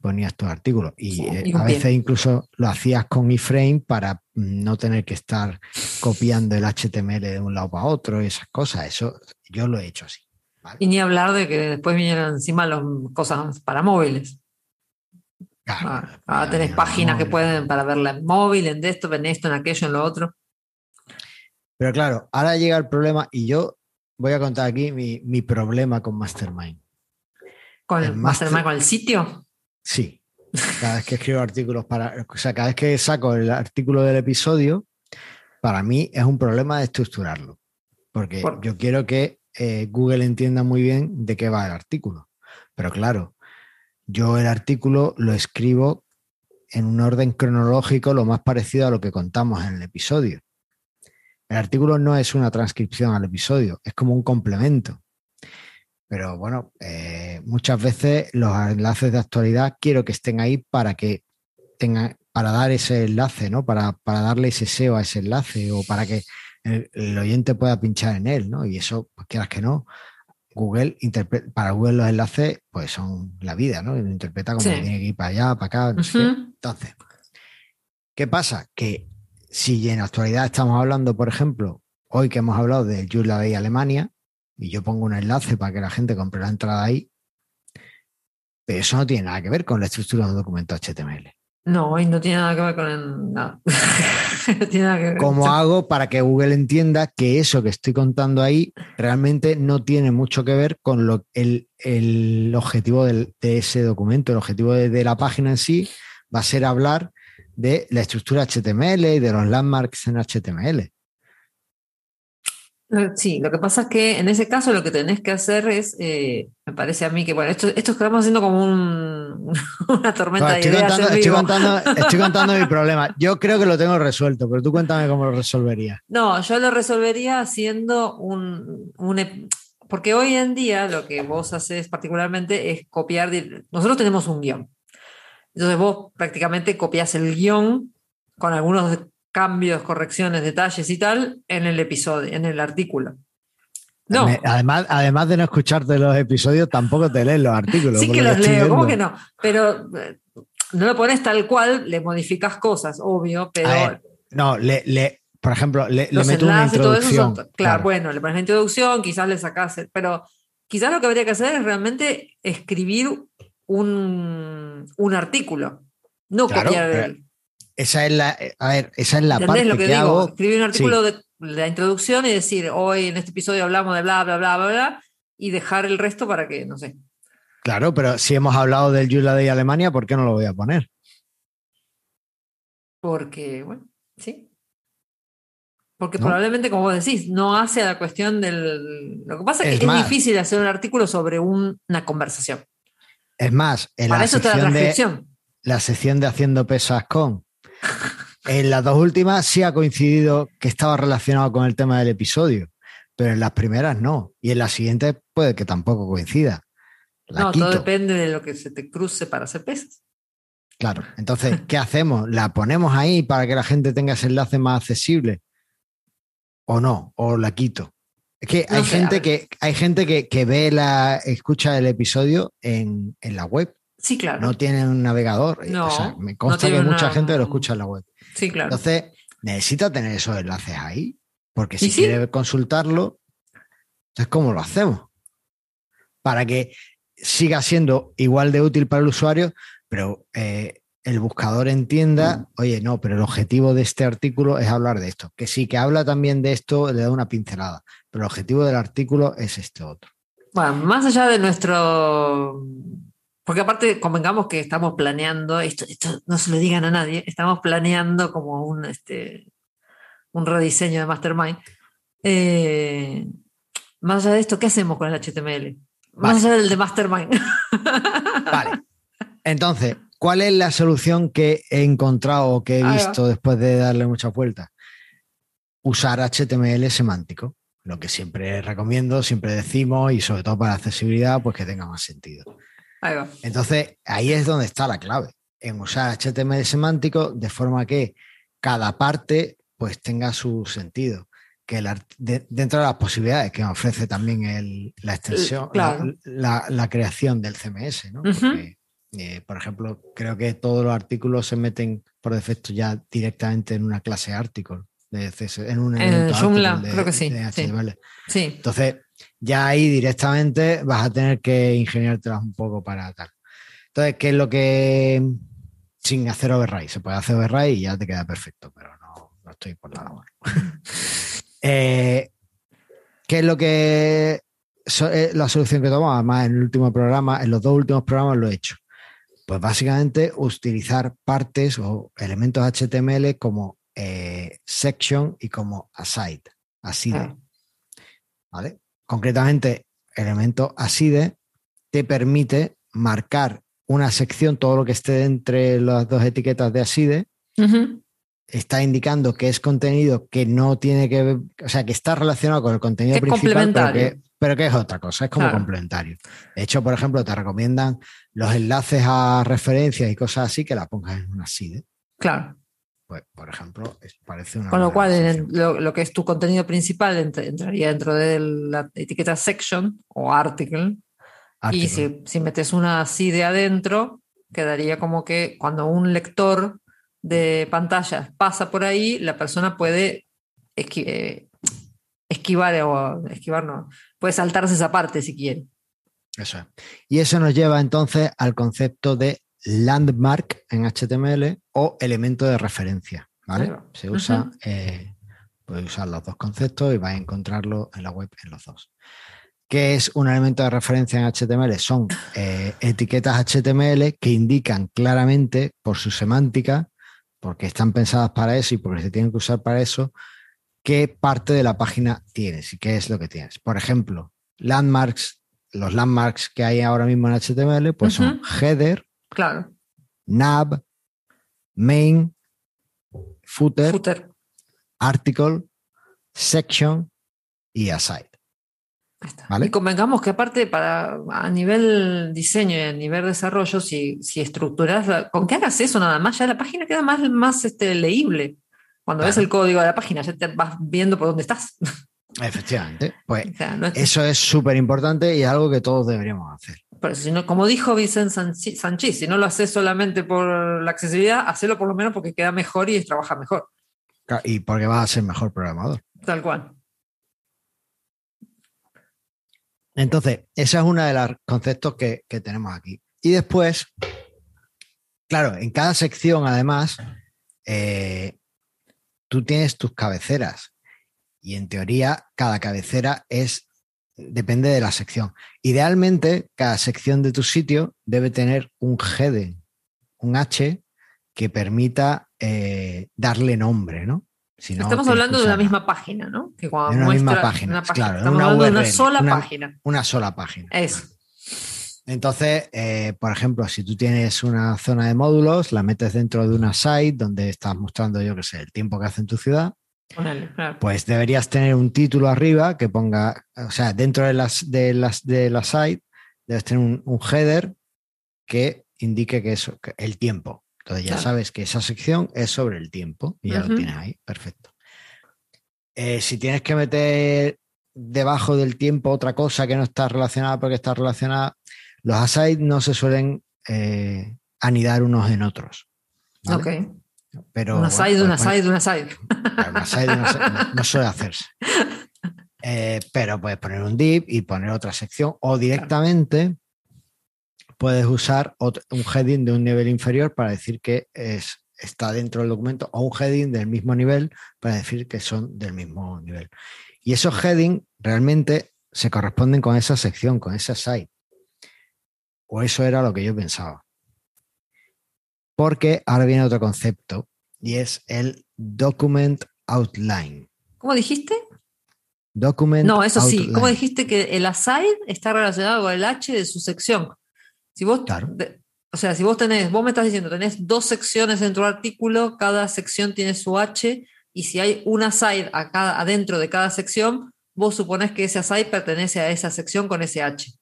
ponías tus artículos. Y, eh, a veces incluso lo hacías con iframe para no tener que estar copiando el HTML de un lado para otro y esas cosas. Eso yo lo he hecho así.
Y ni hablar de que después vinieran encima las cosas para móviles. Ah, ah tenés páginas que pueden para verla en móvil, en desktop, en esto, en aquello, en lo otro.
Pero claro, ahora llega el problema y yo voy a contar aquí mi, problema con Mastermind.
¿Con el, Mastermind, con el sitio?
Sí. Cada vez que escribo artículos para. O sea, cada vez que saco el artículo del episodio, para mí es un problema de estructurarlo. Porque yo quiero que eh, Google entienda muy bien de qué va el artículo. Pero claro, yo el artículo lo escribo en un orden cronológico lo más parecido a lo que contamos en el episodio. El artículo no es una transcripción al episodio, es como un complemento. Pero bueno, eh, muchas veces los enlaces de actualidad quiero que estén ahí para que tengan, para dar ese enlace, ¿no? Para, darle ese SEO a ese enlace o para que el, el, oyente pueda pinchar en él, ¿no? Y eso, pues quieras que no, Google para Google los enlaces pues son la vida, ¿no? Lo interpreta como que tiene que ir para allá, para acá. Entonces, ¿qué pasa? Que si en la actualidad estamos hablando, por ejemplo, hoy que hemos hablado de Joomla Bay Alemania, y yo pongo un enlace para que la gente compre la entrada ahí, pero eso no tiene nada que ver con la estructura de un documento HTML.
No, y no tiene nada que ver con el, nada.
¿Cómo hago para que Google entienda que eso que estoy contando ahí realmente no tiene mucho que ver con lo, el, el objetivo de ese documento? El objetivo de, la página en sí va a ser hablar de la estructura HTML y de los landmarks en HTML.
Sí, lo que pasa es que en ese caso lo que tenés que hacer es, eh, me parece a mí que, bueno, esto, esto estamos haciendo como una tormenta de ideas.
estoy, contando, mi problema. Yo creo que lo tengo resuelto, pero tú cuéntame cómo lo resolvería.
No, yo lo resolvería haciendo un, un, Porque hoy en día lo que vos haces particularmente es copiar. Nosotros tenemos un guion. Entonces vos prácticamente copias el guion con algunos cambios, correcciones, detalles y tal en el episodio, en el artículo.
No. Además, además de no escucharte los episodios, tampoco te lees los artículos.
Sí que los leo, ¿cómo que no? Pero eh, no lo pones tal cual, le modificas cosas, obvio, pero.
no, le, por ejemplo, le, meto una introducción.
claro, bueno, le pones la introducción, quizás le sacas, pero quizás lo que habría que hacer es realmente escribir un, un artículo, no copiar
Esa es la, a ver, esa es la parte lo que?
Escribir un artículo de, la introducción y decir, hoy en este episodio hablamos de bla, bla, bla, bla, bla, y dejar el resto para que, no sé.
Claro, pero si hemos hablado del Joomla de Alemania, ¿por qué no lo voy a poner?
Porque, bueno, sí. Porque probablemente, como vos decís, no hace la cuestión del... Lo que pasa es, que es difícil hacer un artículo sobre una conversación.
Es más, en la, sección de, la sección de Haciendo Pesas con, en las dos últimas sí ha coincidido que estaba relacionado con el tema del episodio, pero en las primeras no. Y en las siguientes puede que tampoco coincida.
no, todo depende de lo que se te cruce para hacer pesas.
Claro, entonces, ¿qué hacemos? ¿La ponemos ahí para que la gente tenga ese enlace más accesible? ¿O no? ¿O la quito? Es que hay, gente que hay gente que, ve la, escucha el episodio en, la web.
Sí, claro.
No tiene un navegador. No, me consta que mucha gente lo escucha en la web.
Sí, claro.
Entonces, necesita tener esos enlaces ahí. Porque si quiere consultarlo, entonces, ¿cómo lo hacemos? Para que siga siendo igual de útil para el usuario, pero eh, el buscador entienda, mm. oye, no, pero el objetivo de este artículo es hablar de esto. Que sí, que habla también de esto, le da una pincelada, pero el objetivo del artículo es este otro.
Bueno, más allá de nuestro... Porque aparte, convengamos que estamos planeando, esto, esto no se lo digan a nadie, estamos planeando como un, este, un rediseño de Mastermind. Eh, más allá de esto, ¿qué hacemos con el HTML? Más allá del de Mastermind.
Vale. Entonces, ¿cuál es la solución que he encontrado o que he visto después de darle muchas vueltas? Usar HTML semántico, lo que siempre recomiendo, siempre decimos y sobre todo para accesibilidad, pues que tenga más sentido. Entonces, ahí es donde está la clave, en usar HTML semántico de forma que cada parte pues tenga su sentido. Que dentro de las posibilidades que ofrece también la extensión, la, creación del CMS, ¿no? Eh, por ejemplo, creo que todos los artículos se meten por defecto ya directamente en una clase article. en un
Joomla, creo que sí.
sí. Entonces, ya ahí directamente vas a tener que ingeniártelas un poco para tal. Entonces, ¿qué es lo que. Sin hacer override. Se puede hacer override y ya te queda perfecto, pero no, estoy por la labor. Eh, ¿Qué es lo que. Eh, la solución que tomamos? Además, en el último programa, en los dos últimos programas lo he hecho. Pues básicamente utilizar partes o elementos HTML como eh, section y como aside, aside. Ah. ¿Vale? Concretamente, elemento aside te permite marcar una sección, todo lo que esté entre las dos etiquetas de aside, está indicando que es contenido que no tiene que ver, o sea, que está relacionado con el contenido principal, pero que, pero que, es otra cosa, es como complementario. De hecho, por ejemplo, te recomiendan los enlaces a referencias y cosas así que la pongas en una SIDE.
Claro.
Pues, por ejemplo, parece una.
Con lo cual, lo, que es tu contenido principal entraría dentro de la etiqueta section o article. Y si, si, metes una SIDE adentro, quedaría como que cuando un lector de pantalla pasa por ahí, la persona puede eh, esquivar o esquivar, no, puede saltarse esa parte si quiere.
Eso Y eso nos lleva entonces al concepto de landmark en HTML o elemento de referencia. ¿vale? Se usa, eh, puede usar los dos conceptos y va a encontrarlo en la web en los dos. ¿Qué es un elemento de referencia en HTML? Son eh, etiquetas HTML que indican claramente por su semántica, porque están pensadas para eso y porque se tienen que usar para eso, qué parte de la página tienes y qué es lo que tienes. Por ejemplo, landmarks los landmarks que hay ahora mismo en HTML, pues son header,
claro.
nav, main, footer, article, section y aside.
Y convengamos que aparte para a nivel diseño y a nivel desarrollo, si, si estructuras, con que hagas eso nada más, ya la página queda más, más este, leíble. Cuando ves el código de la página, ya te vas viendo por dónde estás.
Efectivamente. Pues eso es súper importante y algo que todos deberíamos hacer.
Pero si no, como dijo Vicente Sánchez, si no lo haces solamente por la accesibilidad, hacelo por lo menos porque queda mejor y trabaja mejor.
Y porque vas a ser mejor programador.
Tal cual.
Entonces, ese es uno de los conceptos que, tenemos aquí. Y después, claro, en cada sección, además, eh, tú tienes tus cabeceras. Y en teoría, cada cabecera es depende de la sección. Idealmente, cada sección de tu sitio debe tener un heading, un H que permita eh, darle nombre, ¿no?
Estamos hablando de una misma página, ¿no?
Que una misma página, claro.
Estamos una hablando de una sola página.
Una sola página.
Eso.
Entonces, eh, por ejemplo, si tú tienes una zona de módulos, la metes dentro de una site donde estás mostrando, yo qué sé, el tiempo que hace en tu ciudad, pues deberías tener un título arriba que ponga, o sea, dentro de las de las de la site debes tener un, header que indique que es el tiempo. Entonces ya sabes que esa sección es sobre el tiempo y ya lo tienes ahí, perfecto. Eh, si tienes que meter debajo del tiempo otra cosa que no está relacionada porque está relacionada, los asides no se suelen eh, anidar unos en otros.
Ok. Pero, una side, una side, una side.
Una side, una side no, suele hacerse. Eh, pero puedes poner un div y poner otra sección o directamente puedes usar un heading de un nivel inferior para decir que es, está dentro del documento o un heading del mismo nivel para decir que son del mismo nivel. Y esos headings realmente se corresponden con esa sección, con esa site. O eso era lo que yo pensaba. Porque ahora viene otro concepto y es el document outline.
¿Cómo dijiste?
Document
No, eso sí. ¿Cómo dijiste que el aside está relacionado con el H de su sección? Si vos, o sea, si vos tenés, vos me estás diciendo, tenés dos secciones dentro del artículo, cada sección tiene su H, y si hay una side acá, adentro de cada sección, vos suponés que ese aside pertenece a esa sección con ese H.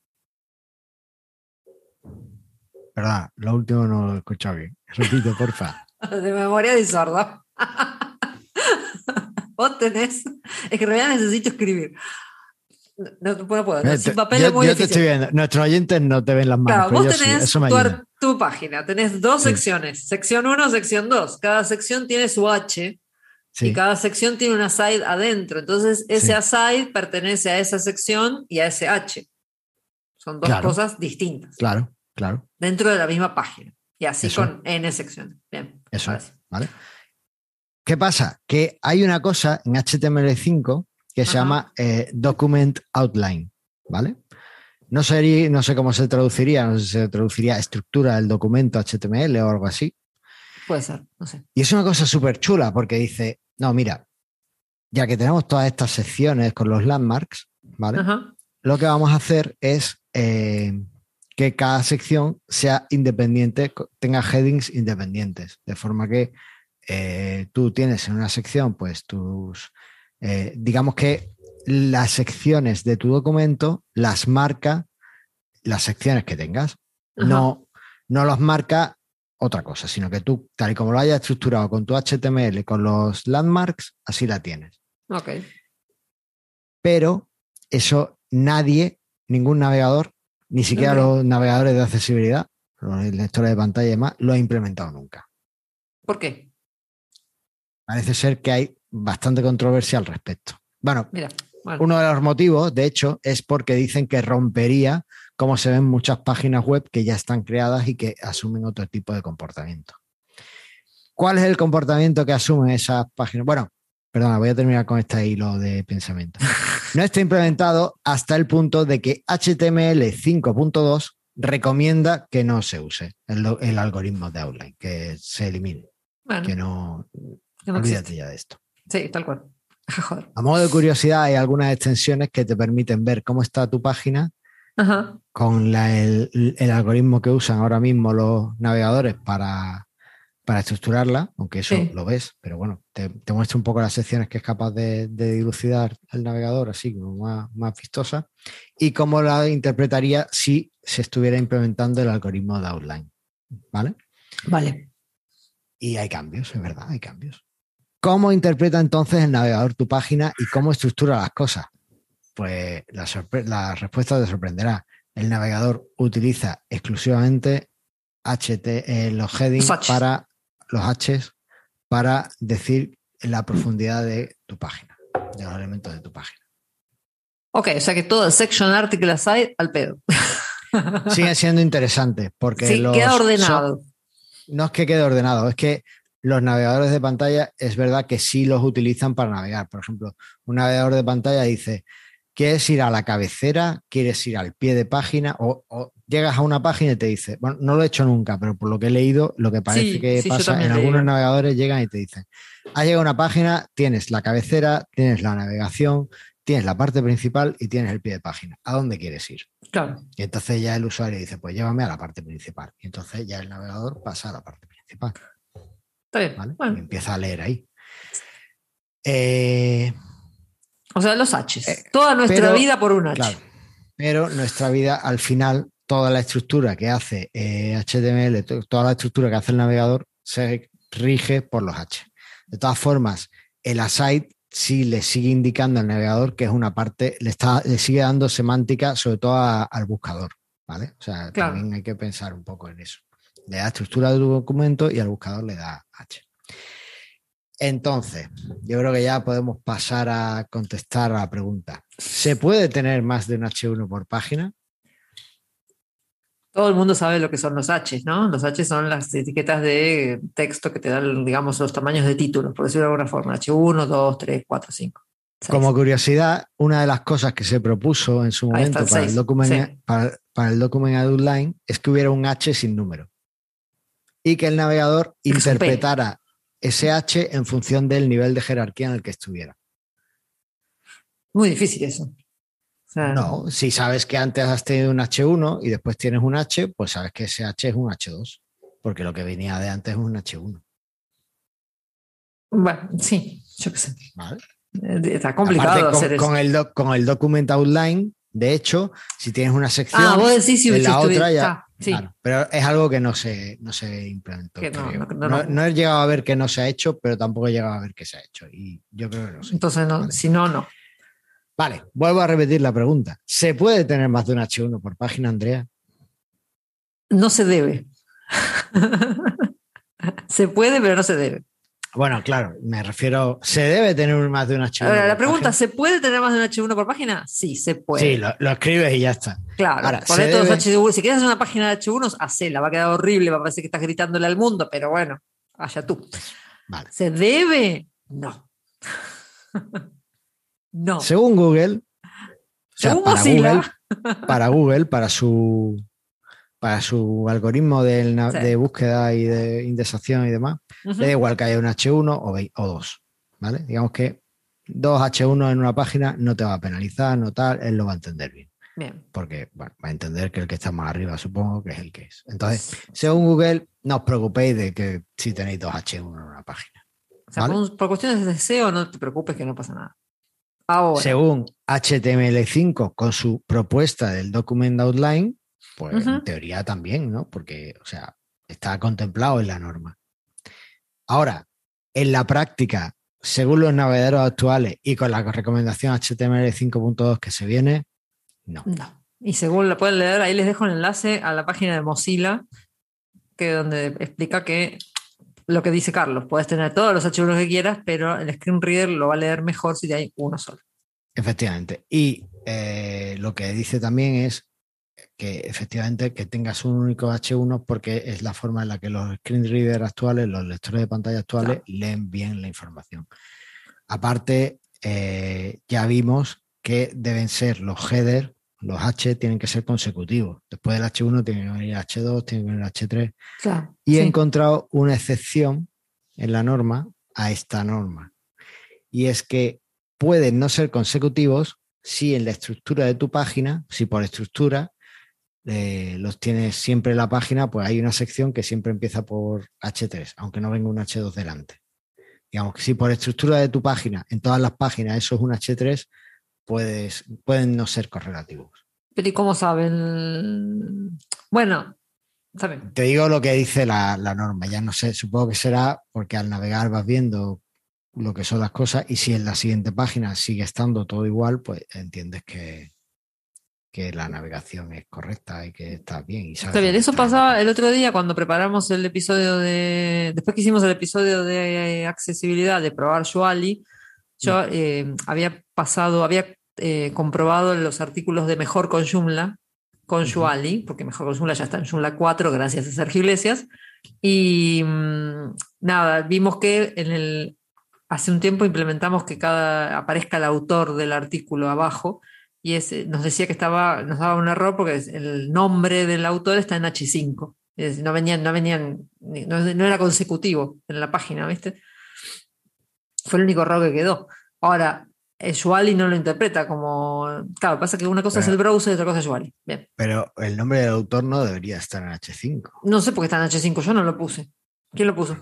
Verdad, lo último no lo he escuchado bien. Repite, porfa.
de memoria de sordo. vos tenés, es que en realidad necesito escribir. No, puedo. Eh, sin papel es muy yo te estoy
viendo. Nuestros oyentes no te ven las manos.
Claro, vos tenés tu, página, tenés dos secciones, sección 1, sección 2. Cada sección tiene su H y cada sección tiene una side adentro. Entonces, ese aside pertenece a esa sección y a ese H. Son dos cosas distintas.
Claro, claro.
Dentro de la misma página. Y así con N secciones. Bien.
Eso es. ¿Vale? ¿Qué pasa? Que hay una cosa en HTML5 que se llama eh, Document Outline, ¿vale? No, sé, no sé cómo se traduciría, no sé si se traduciría estructura del documento HTML o algo así.
Puede ser, no sé.
Y es una cosa súper chula porque dice, no, mira, ya que tenemos todas estas secciones con los landmarks, ¿vale? Lo que vamos a hacer es eh, que cada sección sea independiente, tenga headings independientes, de forma que eh, tú tienes en una sección pues tus eh, digamos que las secciones de tu documento las marca las secciones que tengas. No, no los marca otra cosa, sino que tú, tal y como lo hayas estructurado con tu HTML, con los landmarks, así la tienes.
Ok.
Pero eso nadie, ningún navegador, ni siquiera los navegadores de accesibilidad, los lectores de pantalla y demás, lo ha implementado nunca.
¿Por qué?
Parece ser que hay bastante controversia al respecto. Bueno, uno de los motivos, de hecho, es porque dicen que rompería como se ven muchas páginas web que ya están creadas y que asumen otro tipo de comportamiento. ¿Cuál es el comportamiento que asumen esas páginas? Bueno, perdona, voy a terminar con este hilo de pensamiento. No está implementado hasta el punto de que HTML 5.2 recomienda que no se use el, algoritmo de outline, que se elimine. que no, olvídate ya de esto.
Sí, tal cual.
A modo de curiosidad, hay algunas extensiones que te permiten ver cómo está tu página con el, algoritmo que usan ahora mismo los navegadores para, estructurarla, aunque eso lo ves, pero bueno, te, muestra un poco las secciones que es capaz de, dilucidar el navegador, así como más, más vistosa, y cómo la interpretaría si se estuviera implementando el algoritmo de outline. ¿Vale?
Vale.
Y hay cambios, es verdad, hay cambios. ¿Cómo interpreta entonces el navegador tu página y cómo estructura las cosas? Pues la, respuesta te sorprenderá. El navegador utiliza exclusivamente HT, eh, los headings para los Hs para decir la profundidad de tu página, de los elementos de tu página.
Ok, o sea que todo el section article aside al pedo.
Sigue siendo interesante porque
sí, queda ordenado.
no es que quede ordenado, es que los navegadores de pantalla es verdad que sí los utilizan para navegar. Por ejemplo, un navegador de pantalla dice, ¿quieres ir a la cabecera? ¿Quieres ir al pie de página? O, llegas a una página y te dice, bueno, no lo he hecho nunca, pero por lo que he leído, lo que parece que pasa en algunos navegadores llegan y te dicen, ha llegado a una página, tienes la cabecera, tienes la navegación, tienes la parte principal y tienes el pie de página. ¿A dónde quieres ir?
Claro.
Y entonces ya el usuario dice, pues llévame a la parte principal. Y entonces ya el navegador pasa a la parte principal. empieza a leer ahí. Eh,
o sea, los Hs. Eh, toda nuestra vida por un H.
pero nuestra vida, al final, toda la estructura que hace HTML, eh, toda la estructura que hace el navegador, se rige por los H. De todas formas, el aside sí le sigue indicando al navegador que es una parte, le, está, le sigue dando semántica, sobre todo al buscador. ¿Vale? O sea, también hay que pensar un poco en eso. Le da estructura de tu documento y al buscador le da H. Entonces, yo creo que ya podemos pasar a contestar a la pregunta. ¿Se puede tener más de un H1 por página?
Todo el mundo sabe lo que son los H, ¿no? Los H son las etiquetas de texto que te dan, digamos, los tamaños de títulos, por decirlo de alguna forma. H1, 2, 3, 4, 5.
Como curiosidad, una de las cosas que se propuso en su momento para, el document, para, el document outline es que hubiera un H sin número y que el navegador interpretara ese H en función del nivel de jerarquía en el que estuviera.
Muy difícil eso
no, si sabes que antes has tenido un H1 y después tienes un H, pues sabes que ese H es un H2, porque lo que venía de antes es un H1.
Bueno, sí, yo qué sé. Eh, está complicado
hacer
con,
eso. El con el document outline, de hecho, si tienes una sección, ah, vos decís, si, la otra ya. pero es algo que no se, no se implementó. No, no, he llegado a ver que no se ha hecho, pero tampoco he llegado a ver que se ha hecho. Y yo creo que no sé.
Entonces, si no, no.
Vale, vuelvo a repetir la pregunta. ¿Se puede tener más de un H1 por página, Andrea?
No se debe. se puede, pero no se debe.
Bueno, claro, me refiero, ¿se debe tener más de un H1?
Ahora, la pregunta, ¿se puede tener más de un H1 por página? Sí, se puede.
Sí, lo, escribes y ya está.
Claro, Ahora, todos H1. Si quieres hacer una página de H1, hacela, va a quedar horrible, va a parecer que estás gritándole al mundo, pero bueno, allá tú. Vale. ¿Se debe? No. No.
Según Google, para, Google para Google, para su para su algoritmo de, búsqueda y de indexación y demás, le da igual que haya un H1 o, o dos. ¿Vale? Digamos que dos H1 en una página no te va a penalizar, no tal, él lo va a entender bien. Bien. Porque va a entender que el que está más arriba, supongo que es el que es. Entonces, según Google, no os preocupéis de que si tenéis dos H1 en una página.
O sea, por, cuestiones de deseo, no te preocupes que no pasa nada.
Según HTML5 con su propuesta del document outline, pues en teoría también, ¿no? Porque, o sea, está contemplado en la norma. Ahora, en la práctica, según los navegadores actuales y con la recomendación HTML 5.2 que se viene, no.
No. Y según lo pueden leer, ahí les dejo el enlace a la página de Mozilla, que donde explica que lo que dice Carlos, puedes tener todos los H1 que quieras, pero el screen reader lo va a leer mejor si hay uno solo.
Efectivamente. Y eh, lo que dice también es que efectivamente que tengas un único H1 porque es la forma en la que los screen readers actuales, los lectores de pantalla actuales, leen bien la información. Aparte, eh, ya vimos que deben ser los headers los H tienen que ser consecutivos. Después del H1 tiene que venir H2, tiene que venir H3. y he encontrado una excepción en la norma a esta norma. Y es que pueden no ser consecutivos si en la estructura de tu página, si por estructura eh, los tienes siempre en la página, pues hay una sección que siempre empieza por H3, aunque no venga un H2 delante. Digamos que si por estructura de tu página, en todas las páginas eso es un H3, puedes, pueden no ser correlativos.
Pero ¿y cómo saben? Bueno, saben.
Te digo lo que dice la, norma, ya no sé, supongo que será porque al navegar vas viendo lo que son las cosas y si en la siguiente página sigue estando todo igual, pues entiendes que, que la navegación es correcta y que está bien. Y
está bien, eso pasaba el otro día cuando preparamos el episodio de, después que hicimos el episodio de accesibilidad, de probar Joali, yo eh, había pasado, había eh, comprobado los artículos de Mejor con Joomla, con Joali, porque Mejor con Joomla ya está en Joomla 4 gracias a Sergio Iglesias, y mm, nada, vimos que en el, hace un tiempo implementamos que cada aparezca el autor del artículo abajo y ese, nos decía que estaba, nos daba un error porque el nombre del autor está en H5. no venían, no venían, no, era consecutivo en la página, ¿viste? Fue el único error que quedó. Ahora, Shuali no lo interpreta como. Claro, pasa que una cosa es el browser y otra cosa es Shuali. Bien.
Pero el nombre del autor no debería estar en H5.
No sé por qué está en H5, yo no lo puse. ¿Quién lo puso?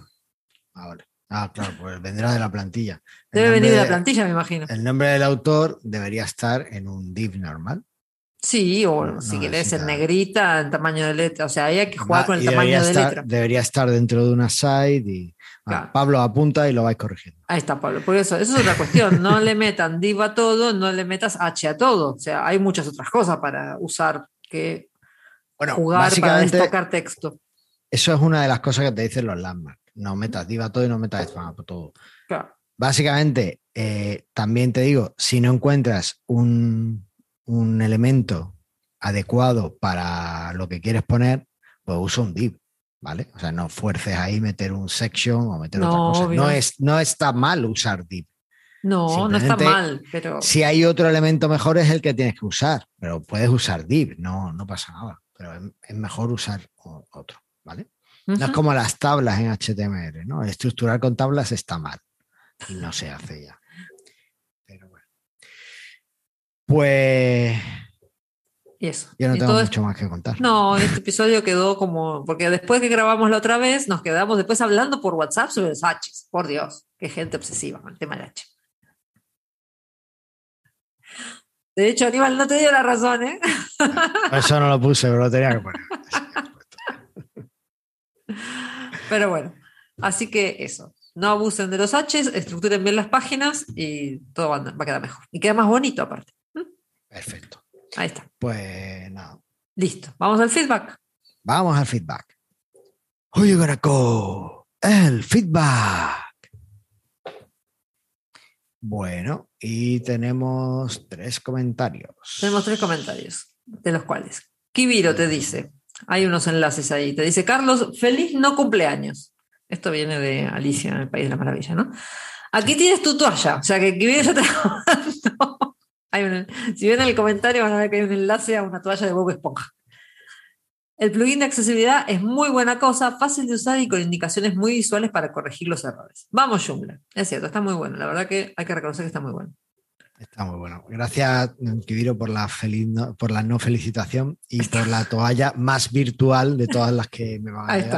Ahora. Ah, claro, pues vendrá de la plantilla.
Debe venir de la plantilla, me imagino.
El nombre del autor debería estar en un div normal.
Sí, o si quieres en negrita, en tamaño de letra. O sea, hay que jugar con el tamaño de letra.
Debería estar dentro de una side y ah, Pablo apunta y lo vais corrigiendo.
Ahí está, Pablo. Por eso, eso es otra cuestión. No le metan div a todo, no le metas h a todo. O sea, hay muchas otras cosas para usar que bueno, jugar para destacar texto.
Eso es una de las cosas que te dicen los landmarks no metas diva todo y no metas spam todo. Básicamente, eh, también te digo, si no encuentras un, elemento adecuado para lo que quieres poner, pues usa un div, ¿vale? O sea, no fuerces ahí meter un section o meter otra cosa. No, es, no está mal usar div.
No, no está mal, pero...
Si hay otro elemento mejor es el que tienes que usar, pero puedes usar div, no, no pasa nada, pero es mejor usar otro, ¿vale? No es como las tablas en HTML, ¿no? Estructurar con tablas está mal y no se hace ya. Pero bueno. Pues.
Y eso.
Yo no tengo mucho más que contar.
No, este episodio quedó como. Porque después que grabamos la otra vez, nos quedamos después hablando por WhatsApp sobre los H's. Por Dios, qué gente obsesiva con el tema del H. De hecho, Aníbal no te dio la razón, ¿eh?
Eso no lo puse, pero lo tenía que poner.
Pero bueno, así que eso. No abusen de los H, estructuren bien las páginas y todo va a quedar mejor. Y queda más bonito aparte.
Perfecto.
Ahí está.
Pues nada.
Listo. Vamos al feedback.
Vamos al feedback. Oye, Garaco, el feedback. Bueno, y tenemos tres comentarios.
Tenemos tres comentarios, de los cuales Kibiro te dice, hay unos enlaces ahí. Te dice, Carlos, feliz no cumpleaños. Esto viene de Alicia en el País de la Maravilla, ¿no? Aquí tienes tu toalla. O sea, que, viene ya Si ven el comentario van a ver que hay un enlace a una toalla de Bob Esponja. El plugin de accesibilidad es muy buena cosa, fácil de usar y con indicaciones muy visuales para corregir los errores. Vamos, Joomla. Es cierto, está muy bueno. La verdad que hay que reconocer que está muy bueno.
Está muy bueno. Gracias, Kibiro, por la, feliz no, por la no felicitación y por la toalla más virtual de todas las que me van a Ahí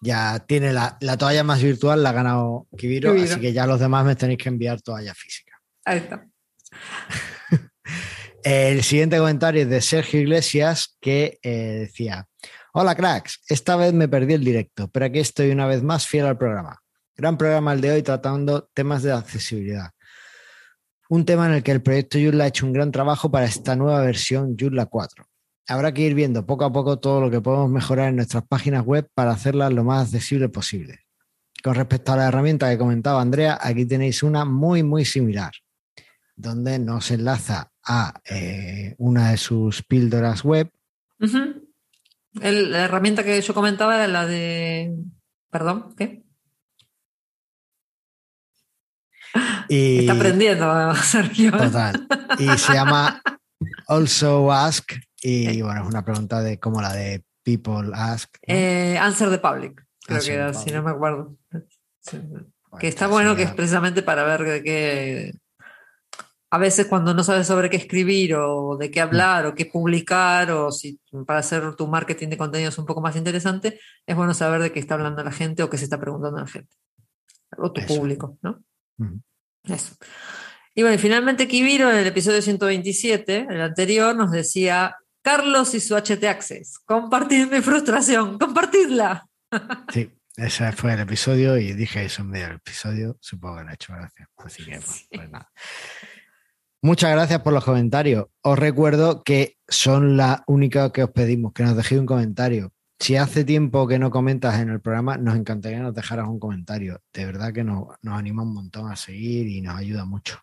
Ya tiene la, toalla más virtual, la ha ganado Kibiro, así que ya los demás me tenéis que enviar toalla física.
Ahí está.
El siguiente comentario es de Sergio Iglesias que eh, decía: Hola cracks, esta vez me perdí el directo, pero aquí estoy una vez más fiel al programa. Gran programa el de hoy tratando temas de accesibilidad un tema en el que el proyecto Joomla ha hecho un gran trabajo para esta nueva versión Joomla 4. Habrá que ir viendo poco a poco todo lo que podemos mejorar en nuestras páginas web para hacerlas lo más accesible posible. Con respecto a la herramienta que comentaba Andrea, aquí tenéis una muy, muy similar, donde nos enlaza a eh, una de sus píldoras web.
la herramienta que yo comentaba era la de... Perdón, ¿qué? Está aprendiendo, Sergio.
Total. Y se llama Also Ask. Y bueno, es una pregunta de como la de People Ask.
Eh, answer the Public, creo que era, si no me acuerdo. que está bueno, que es precisamente para ver de qué. A veces cuando no sabes sobre qué escribir o de qué hablar o qué publicar o si para hacer tu marketing de contenidos un poco más interesante, es bueno saber de qué está hablando la gente o qué se está preguntando la gente. O tu público, ¿no? Eso. Y bueno, finalmente Kibiro en el episodio 127, el anterior, nos decía, Carlos y su HT Access, compartid mi frustración, compartidla.
Sí, ese fue el episodio y dije eso en medio del episodio, supongo que le ha hecho gracia. Así que, pues, pues nada. Muchas gracias por los comentarios. Os recuerdo que son la única que os pedimos, que nos dejéis un comentario. Si hace tiempo que no comentas en el programa, nos encantaría que nos dejaras un comentario. De verdad que nos, nos anima un montón a seguir y nos ayuda mucho.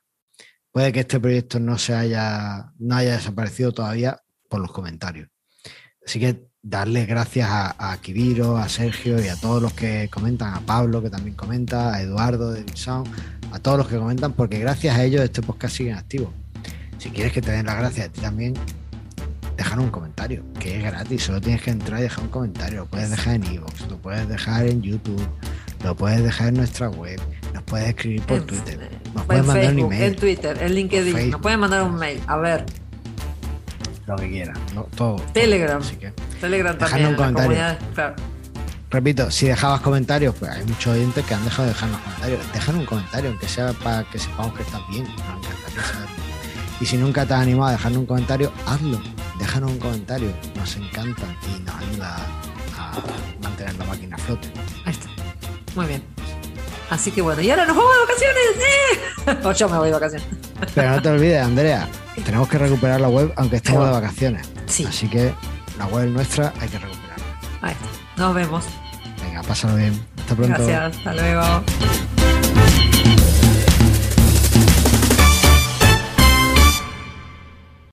Puede que este proyecto no se haya, no haya desaparecido todavía por los comentarios. Así que darles gracias a, a Kibiro, a Sergio y a todos los que comentan, a Pablo que también comenta, a Eduardo de Sound, a todos los que comentan, porque gracias a ellos este podcast sigue activo. Si quieres que te den las gracias a ti también, dejar un comentario, que es gratis, solo tienes que entrar y dejar un comentario. Lo puedes dejar en iVoox, lo puedes dejar en YouTube, lo puedes dejar en nuestra web, nos puedes escribir por Twitter, nos puedes mandar un email.
En Twitter, en LinkedIn, nos puedes mandar un mail. A ver.
Lo que quieras, todo.
Telegram. Telegram también.
Un comentario. Repito, si dejabas comentarios, pues hay muchos oyentes que han dejado de dejarnos comentarios. Dejan un comentario, aunque sea para que sepamos que estás bien. Nos encantaría saberlo. Y si nunca te has animado a dejarnos un comentario, hazlo. Déjanos un comentario. Nos encanta y nos ayuda a mantener la máquina a flote.
Ahí está. Muy bien. Así que bueno, y ahora nos vamos de vacaciones. ¡Eh! o yo me voy de vacaciones.
Pero no te olvides, Andrea, tenemos que recuperar la web aunque estemos de vacaciones. Sí. Así que la web nuestra hay que recuperarla.
Ahí está. Nos vemos.
Venga, pásalo bien. Hasta pronto.
Gracias. Hasta luego.